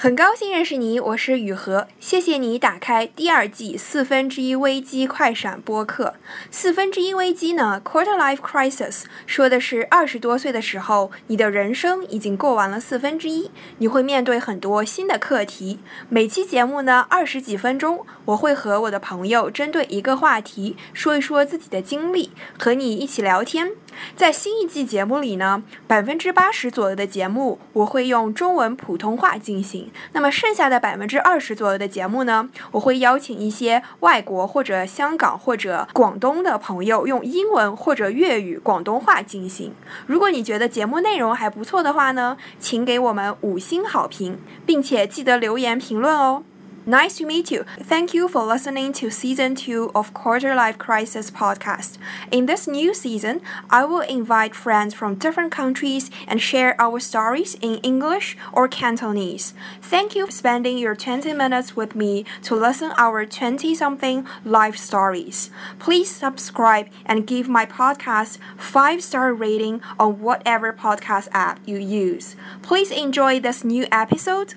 很高兴认识你，我是雨禾。谢谢你打开第二季四分之一危机快闪播客。四分之一危机呢，Quarter Life Crisis，说的是二十多岁的时候，你的人生已经过完了四分之一，你会面对很多新的课题。每期节目呢，二十几分钟，我会和我的朋友针对一个话题说一说自己的经历，和你一起聊天。在新一季节目里呢，百分之八十左右的节目我会用中文普通话进行，那么剩下的百分之二十左右的节目呢，我会邀请一些外国或者香港或者广东的朋友用英文或者粤语广东话进行。如果你觉得节目内容还不错的话呢，请给我们五星好评，并且记得留言评论哦。Nice to meet you. Thank you for listening to season two of Quarter Life Crisis podcast. In this new season, I will invite friends from different countries and share our stories in English or Cantonese. Thank you for spending your 20 minutes with me to listen our 20 something life stories. Please subscribe and give my podcast 5 star rating on whatever podcast app you use. Please enjoy this new episode.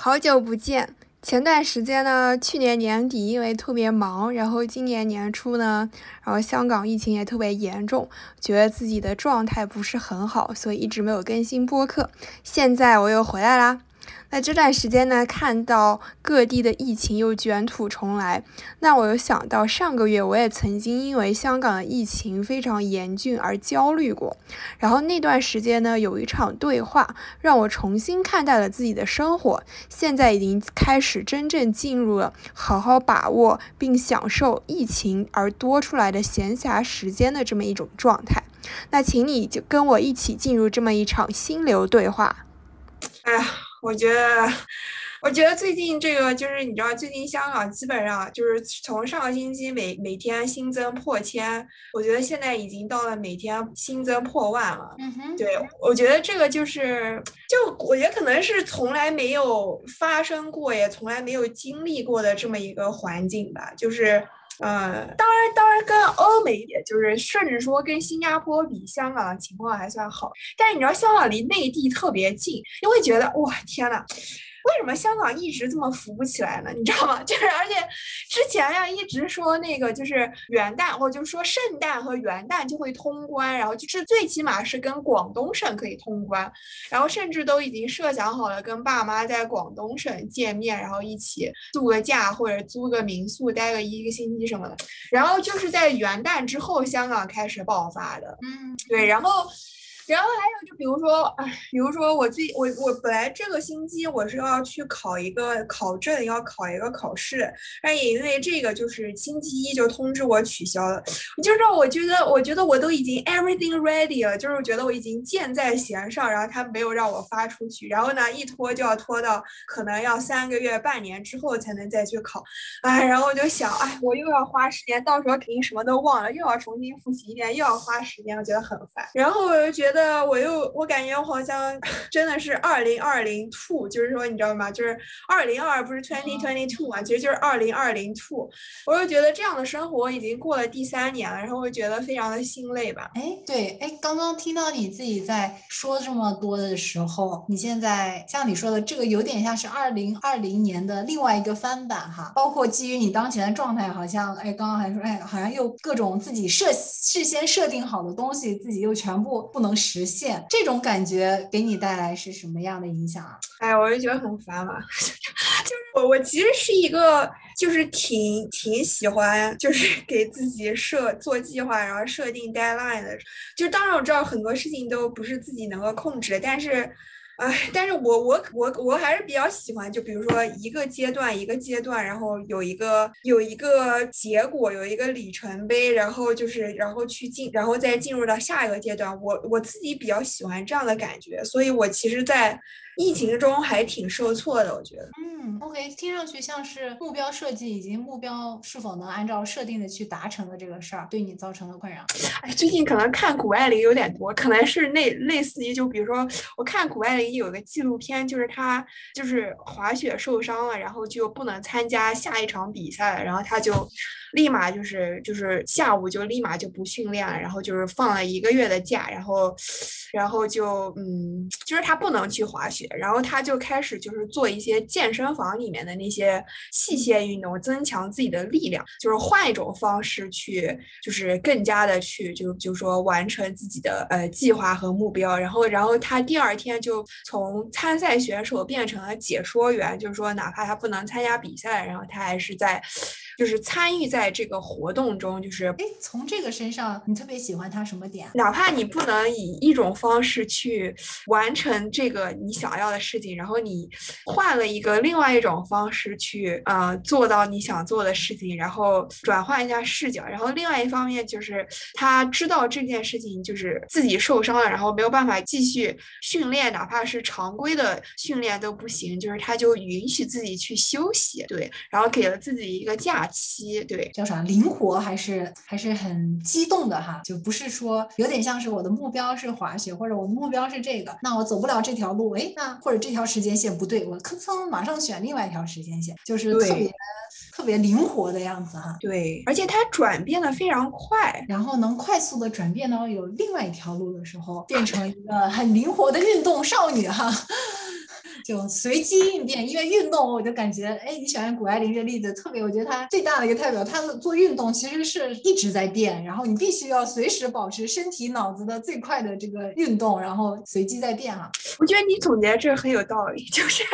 好久不见！前段时间呢，去年年底因为特别忙，然后今年年初呢，然后香港疫情也特别严重，觉得自己的状态不是很好，所以一直没有更新播客。现在我又回来啦。那这段时间呢，看到各地的疫情又卷土重来，那我又想到上个月我也曾经因为香港的疫情非常严峻而焦虑过，然后那段时间呢，有一场对话让我重新看待了自己的生活，现在已经开始真正进入了好好把握并享受疫情而多出来的闲暇时间的这么一种状态。那请你就跟我一起进入这么一场心流对话。哎呀。我觉得，我觉得最近这个就是你知道，最近香港基本上就是从上个星期每每天新增破千，我觉得现在已经到了每天新增破万了。嗯哼，对，我觉得这个就是，就我觉得可能是从来没有发生过，也从来没有经历过的这么一个环境吧，就是。嗯，当然，当然，跟欧美，也就是甚至说跟新加坡比，香港的情况还算好。但是你知道，香港离内地特别近，你会觉得哇，天呐！为什么香港一直这么扶不起来呢？你知道吗？就是而且之前呀，一直说那个就是元旦，或者就是说圣诞和元旦就会通关，然后就是最起码是跟广东省可以通关，然后甚至都已经设想好了跟爸妈在广东省见面，然后一起度个假或者租个民宿待个一个星期什么的。然后就是在元旦之后，香港开始爆发的。嗯，对，然后。然后还有就比如说，哎，比如说我最我我本来这个星期我是要去考一个考证，要考一个考试，但也因为这个就是星期一就通知我取消了，就让我觉得我觉得我都已经 everything ready 了，就是觉得我已经箭在弦上，然后他没有让我发出去，然后呢一拖就要拖到可能要三个月半年之后才能再去考，哎，然后我就想，哎，我又要花时间，到时候肯定什么都忘了，又要重新复习一遍，又要花时间，我觉得很烦，然后我就觉得。我又我感觉我好像真的是二零二零 two，就是说你知道吗？就是二零二不是 twenty twenty two 嘛，其实就是二零二零 two。我就觉得这样的生活已经过了第三年了，然后我觉得非常的心累吧。哎，对，哎，刚刚听到你自己在说这么多的时候，你现在像你说的这个有点像是二零二零年的另外一个翻版哈，包括基于你当前的状态，好像哎，刚刚还说哎，好像又各种自己设事先设定好的东西，自己又全部不能。实实现这种感觉给你带来是什么样的影响啊？哎，我就觉得很烦嘛。就是我，我其实是一个，就是挺挺喜欢，就是给自己设做计划，然后设定 deadline 的。就当然我知道很多事情都不是自己能够控制，但是。哎，但是我我我我还是比较喜欢，就比如说一个阶段一个阶段，然后有一个有一个结果，有一个里程碑，然后就是然后去进，然后再进入到下一个阶段。我我自己比较喜欢这样的感觉，所以我其实，在疫情中还挺受挫的，我觉得。嗯，OK，听上去像是目标设计以及目标是否能按照设定的去达成的这个事儿，对你造成了困扰。哎，最近可能看谷爱凌有点多，可能是类类似于就比如说，我看谷爱凌有个纪录片，就是她就是滑雪受伤了，然后就不能参加下一场比赛，然后她就。立马就是就是下午就立马就不训练了，然后就是放了一个月的假，然后，然后就嗯，就是他不能去滑雪，然后他就开始就是做一些健身房里面的那些器械运动，增强自己的力量，就是换一种方式去，就是更加的去就就说完成自己的呃计划和目标，然后然后他第二天就从参赛选手变成了解说员，就是说哪怕他不能参加比赛，然后他还是在。就是参与在这个活动中，就是哎，从这个身上，你特别喜欢他什么点？哪怕你不能以一种方式去完成这个你想要的事情，然后你换了一个另外一种方式去呃做到你想做的事情，然后转换一下视角，然后另外一方面就是他知道这件事情就是自己受伤了，然后没有办法继续训练，哪怕是常规的训练都不行，就是他就允许自己去休息，对，然后给了自己一个假。期对叫啥灵活还是还是很激动的哈，就不是说有点像是我的目标是滑雪或者我的目标是这个，那我走不了这条路，哎，那或者这条时间线不对，我吭蹭马上选另外一条时间线，就是特别特别灵活的样子哈。对，而且它转变的非常快，然后能快速的转变到有另外一条路的时候，变成一个很灵活的运动少女哈。就随机应变，因为运动，我就感觉，哎，你喜欢谷爱凌这例子特别，我觉得她最大的一个代表，她的做运动其实是一直在变，然后你必须要随时保持身体脑子的最快的这个运动，然后随机在变啊。我觉得你总结这很有道理，就 是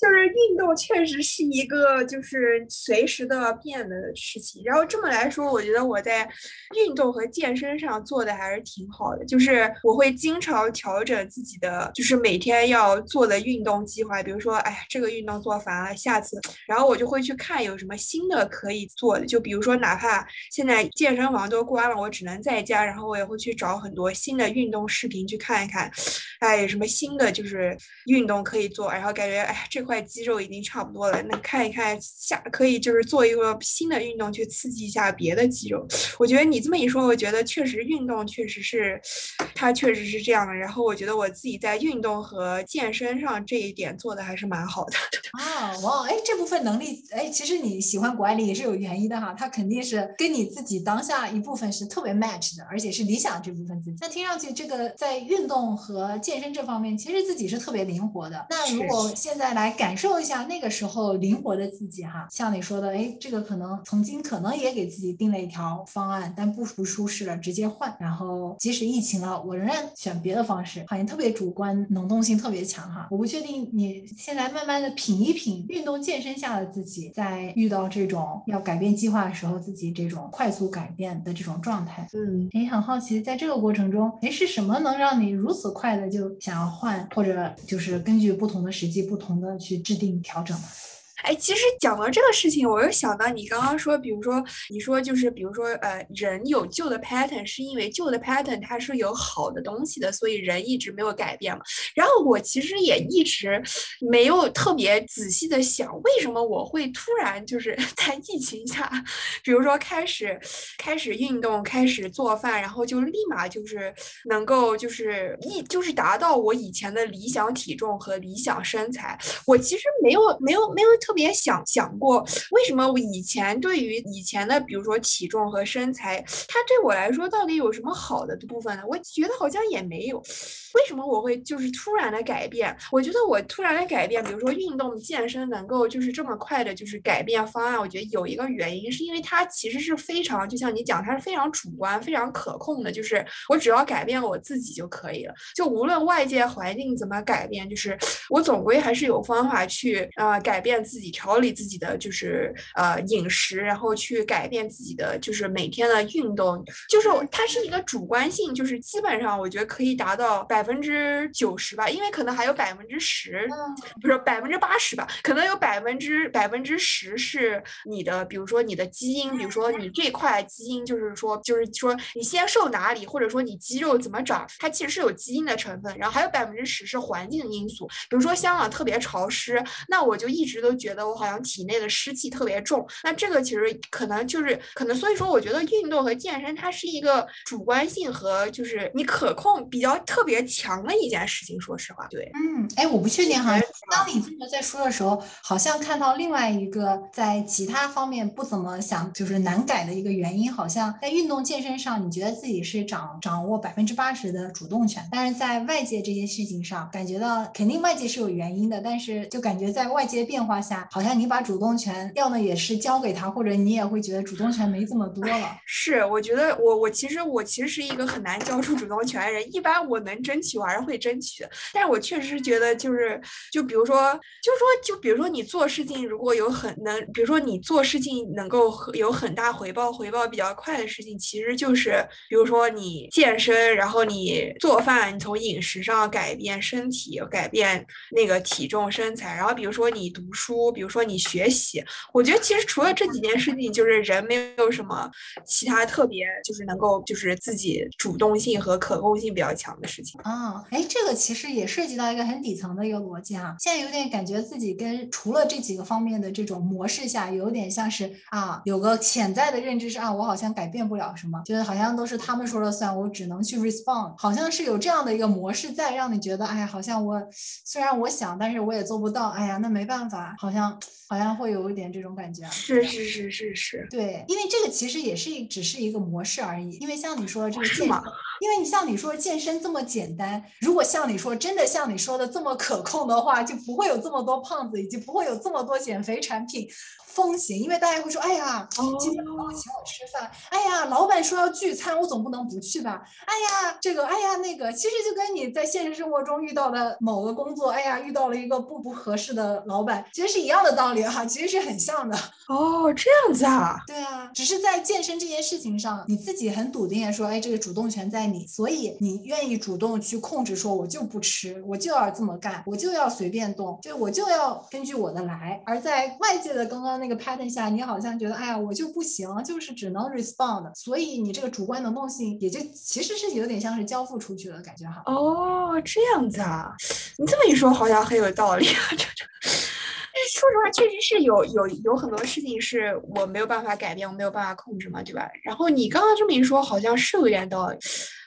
就是运动确实是一个就是随时都要变的事情。然后这么来说，我觉得我在运动和健身上做的还是挺好的，就是我会经常调整自己的，就是每天要做的运。动计划，比如说，哎呀，这个运动做烦了，下次，然后我就会去看有什么新的可以做的。就比如说，哪怕现在健身房都关了，我只能在家，然后我也会去找很多新的运动视频去看一看，哎，有什么新的就是运动可以做。然后感觉，哎，这块肌肉已经差不多了，那看一看下可以就是做一个新的运动去刺激一下别的肌肉。我觉得你这么一说，我觉得确实运动确实是，它确实是这样的。然后我觉得我自己在运动和健身上。这一点做的还是蛮好的 啊！哇，哎，这部分能力，哎，其实你喜欢管理也是有原因的哈，他肯定是跟你自己当下一部分是特别 match 的，而且是理想这部分自己。那听上去这个在运动和健身这方面，其实自己是特别灵活的。那如果现在来感受一下那个时候灵活的自己哈，像你说的，哎，这个可能曾经可能也给自己定了一条方案，但不不舒适了，直接换。然后即使疫情了，我仍然选别的方式，好像特别主观，能动性特别强哈。我不确定你现在慢慢的品一品运动健身下的自己，在遇到这种要改变计划的时候，自己这种快速改变的这种状态，嗯，也很好奇，在这个过程中，哎，是什么能让你如此快的就想要换，或者就是根据不同的时机，不同的去制定调整呢？哎，其实讲到这个事情，我又想到你刚刚说，比如说你说就是，比如说呃，人有旧的 pattern，是因为旧的 pattern 它是有好的东西的，所以人一直没有改变嘛。然后我其实也一直没有特别仔细的想，为什么我会突然就是 在疫情下，比如说开始开始运动，开始做饭，然后就立马就是能够就是一就是达到我以前的理想体重和理想身材。我其实没有没有没有特。别想想过，为什么我以前对于以前的，比如说体重和身材，它对我来说到底有什么好的部分呢？我觉得好像也没有。为什么我会就是突然的改变？我觉得我突然的改变，比如说运动健身能够就是这么快的，就是改变方案。我觉得有一个原因，是因为它其实是非常，就像你讲，它是非常主观、非常可控的。就是我只要改变我自己就可以了，就无论外界环境怎么改变，就是我总归还是有方法去呃改变己、调理自己的就是呃饮食，然后去改变自己的就是每天的运动。就是它是一个主观性，就是基本上我觉得可以达到百。分之九十吧，因为可能还有百分之十，不是百分之八十吧，可能有百分之百分之十是你的，比如说你的基因，比如说你这块基因就是说就是说你先瘦哪里，或者说你肌肉怎么长，它其实是有基因的成分，然后还有百分之十是环境因素，比如说香港特别潮湿，那我就一直都觉得我好像体内的湿气特别重，那这个其实可能就是可能，所以说我觉得运动和健身它是一个主观性和就是你可控比较特别强的一件事情，说实话，对，嗯，哎，我不确定哈，当你这么在说的时候，好像看到另外一个在其他方面不怎么想就是难改的一个原因，好像在运动健身上，你觉得自己是掌掌握百分之八十的主动权，但是在外界这些事情上，感觉到肯定外界是有原因的，但是就感觉在外界变化下，好像你把主动权要么也是交给他，或者你也会觉得主动权没这么多了。是，我觉得我我其实我其实是一个很难交出主动权的人，一般我能争取我还是会争取的，但是我确实是觉得就是就比如说就说就比如说你做事情如果有很能，比如说你做事情能够有很大回报，回报比较快的事情，其实就是比如说你健身，然后你做饭，你从饮食上改变身体，改变那个体重身材，然后比如说你读书，比如说你学习，我觉得其实除了这几件事情，就是人没有什么其他特别就是能够就是自己主动性和可控性比较强的事情啊。哎，这个其实也涉及到一个很底层的一个逻辑啊。现在有点感觉自己跟除了这几个方面的这种模式下，有点像是啊，有个潜在的认知是啊，我好像改变不了什么，觉得好像都是他们说了算，我只能去 respond，好像是有这样的一个模式在，让你觉得哎呀，好像我虽然我想，但是我也做不到，哎呀，那没办法，好好像会有一点这种感觉。是是是是是，对，因为这个其实也是只是一个模式而已。因为像你说的这个健，因为你像你说健身这么简单，如果像你说真的像你说的这么可控的话，就不会有这么多胖子，以及不会有这么多减肥产品。风行，因为大家会说，哎呀，今天老板请我吃饭，哎呀，老板说要聚餐，我总不能不去吧？哎呀，这个，哎呀，那个，其实就跟你在现实生活中遇到的某个工作，哎呀，遇到了一个不不合适的老板，其实是一样的道理哈，其实是很像的。哦，这样子啊？对啊，只是在健身这件事情上，你自己很笃定的说，哎，这个主动权在你，所以你愿意主动去控制，说我就不吃，我就要这么干，我就要随便动，就我就要根据我的来。而在外界的刚刚。那个 pattern 下，你好像觉得，哎呀，我就不行，就是只能 respond，所以你这个主观能动性也就其实是有点像是交付出去了感觉哈。哦，这样子啊，你这么一说，好像很有道理啊。这这，说实话，确实是有有有很多事情是我没有办法改变，我没有办法控制嘛，对吧？然后你刚刚这么一说，好像是有点道理。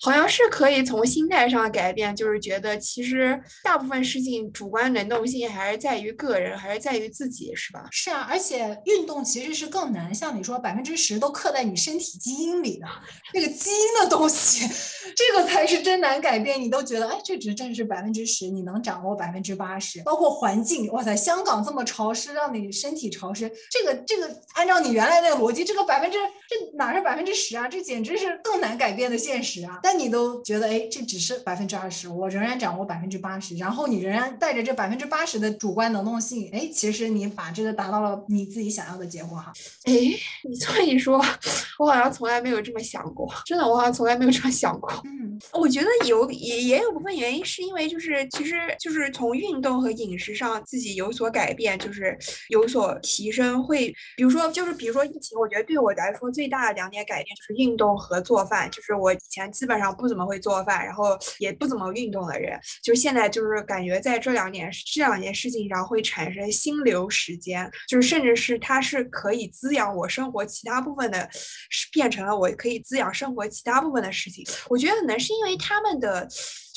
好像是可以从心态上改变，就是觉得其实大部分事情主观能动性还是在于个人，还是在于自己，是吧？是啊，而且运动其实是更难，像你说百分之十都刻在你身体基因里的那个基因的东西，这个才是真难改变。你都觉得哎，这只正是百分之十，你能掌握百分之八十，包括环境，哇塞，香港这么潮湿，让你身体潮湿，这个这个按照你原来那个逻辑，这个百分之这哪是百分之十啊？这简直是更难改变的现实啊！但你都觉得，哎，这只是百分之二十，我仍然掌握百分之八十，然后你仍然带着这百分之八十的主观能动性，哎，其实你把这个达到了你自己想要的结果哈。哎，你这么一说，我好像从来没有这么想过，真的，我好像从来没有这么想过。嗯，我觉得有也也有部分原因是因为就是其实就是从运动和饮食上自己有所改变，就是有所提升，会比如说就是比如说疫情，我觉得对我来说最大的两点改变就是运动和做饭，就是我以前基本上不怎么。会做饭，然后也不怎么运动的人，就现在就是感觉在这两点这两件事情上会产生心流时间，就是甚至是它是可以滋养我生活其他部分的，变成了我可以滋养生活其他部分的事情。我觉得可能是因为他们的。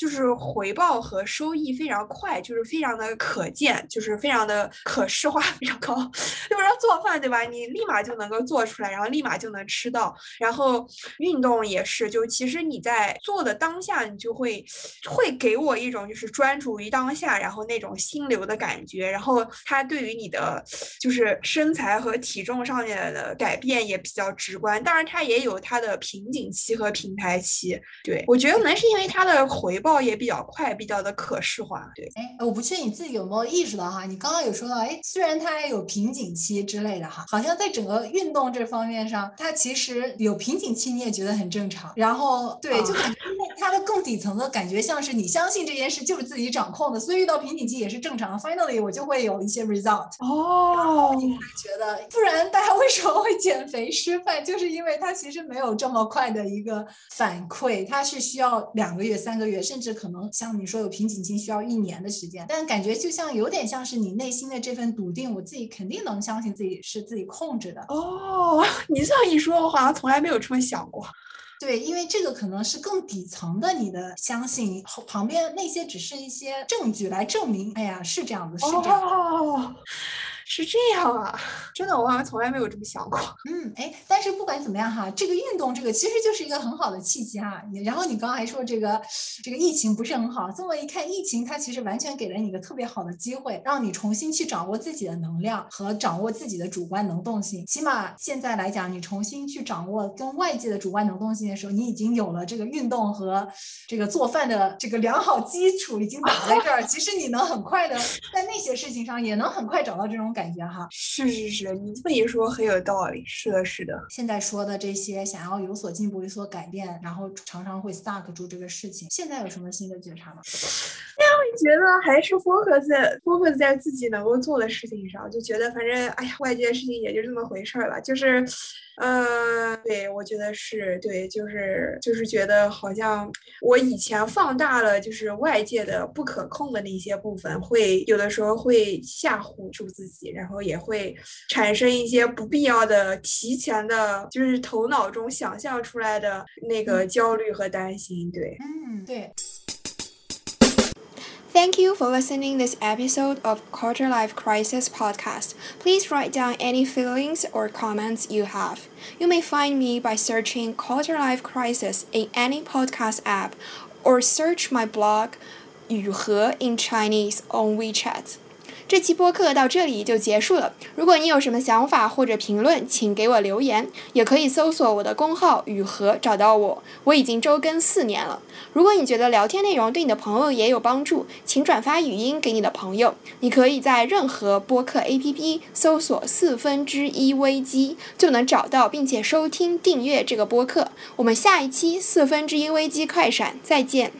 就是回报和收益非常快，就是非常的可见，就是非常的可视化 非常高。就比如说做饭，对吧？你立马就能够做出来，然后立马就能吃到。然后运动也是，就其实你在做的当下，你就会会给我一种就是专注于当下，然后那种心流的感觉。然后它对于你的就是身材和体重上面的改变也比较直观。当然，它也有它的瓶颈期和平台期。对我觉得可能是因为它的回报。报也比较快，比较的可视化。对，哎，我不确定你自己有没有意识到哈，你刚刚有说到，哎，虽然它也有瓶颈期之类的哈，好像在整个运动这方面上，它其实有瓶颈期，你也觉得很正常。然后对，就感觉它的更底层的感觉像是你相信这件事就是自己掌控的，所以遇到瓶颈期也是正常的。Finally，我就会有一些 result。哦，你才觉得，不然大家为什么会减肥失败？就是因为它其实没有这么快的一个反馈，它是需要两个月、三个月，甚至可能像你说有瓶颈期需要一年的时间。但感觉就像有点像是你内心的这份笃定，我自己肯定能相信自己是自己控制的。哦，你这样一说，我好像从来没有这么想过。对，因为这个可能是更底层的你的相信，旁边那些只是一些证据来证明，哎呀，是这样的，是这样。是这样啊，真的，我好像从来没有这么想过。嗯，哎，但是不管怎么样哈，这个运动这个其实就是一个很好的契机哈。然后你刚刚还说这个这个疫情不是很好，这么一看，疫情它其实完全给了你一个特别好的机会，让你重新去掌握自己的能量和掌握自己的主观能动性。起码现在来讲，你重新去掌握跟外界的主观能动性的时候，你已经有了这个运动和这个做饭的这个良好基础已经打在这儿。其实你能很快的在那些事情上也能很快找到这种感。感觉哈，是是是，你这么一说很有道理。是的，是的。现在说的这些，想要有所进步、有所改变，然后常常会 stuck 住这个事情。现在有什么新的觉察吗？那我觉得还是 focus 在 focus 在自己能够做的事情上，就觉得反正哎呀，外界的事情也就这么回事儿了，就是。嗯，对，我觉得是对，就是就是觉得好像我以前放大了，就是外界的不可控的那些部分，会有的时候会吓唬住自己，然后也会产生一些不必要的、提前的，就是头脑中想象出来的那个焦虑和担心。对，嗯，对。Thank you for listening this episode of Quarter Life Crisis podcast. Please write down any feelings or comments you have. You may find me by searching Quarter Life Crisis in any podcast app or search my blog 雨禾 in Chinese on WeChat. 这期播客到这里就结束了。如果你有什么想法或者评论，请给我留言，也可以搜索我的公号雨禾找到我。我已经周更四年了。如果你觉得聊天内容对你的朋友也有帮助，请转发语音给你的朋友。你可以在任何播客 APP 搜索“四分之一危机”，就能找到并且收听订阅这个播客。我们下一期四分之一危机快闪再见。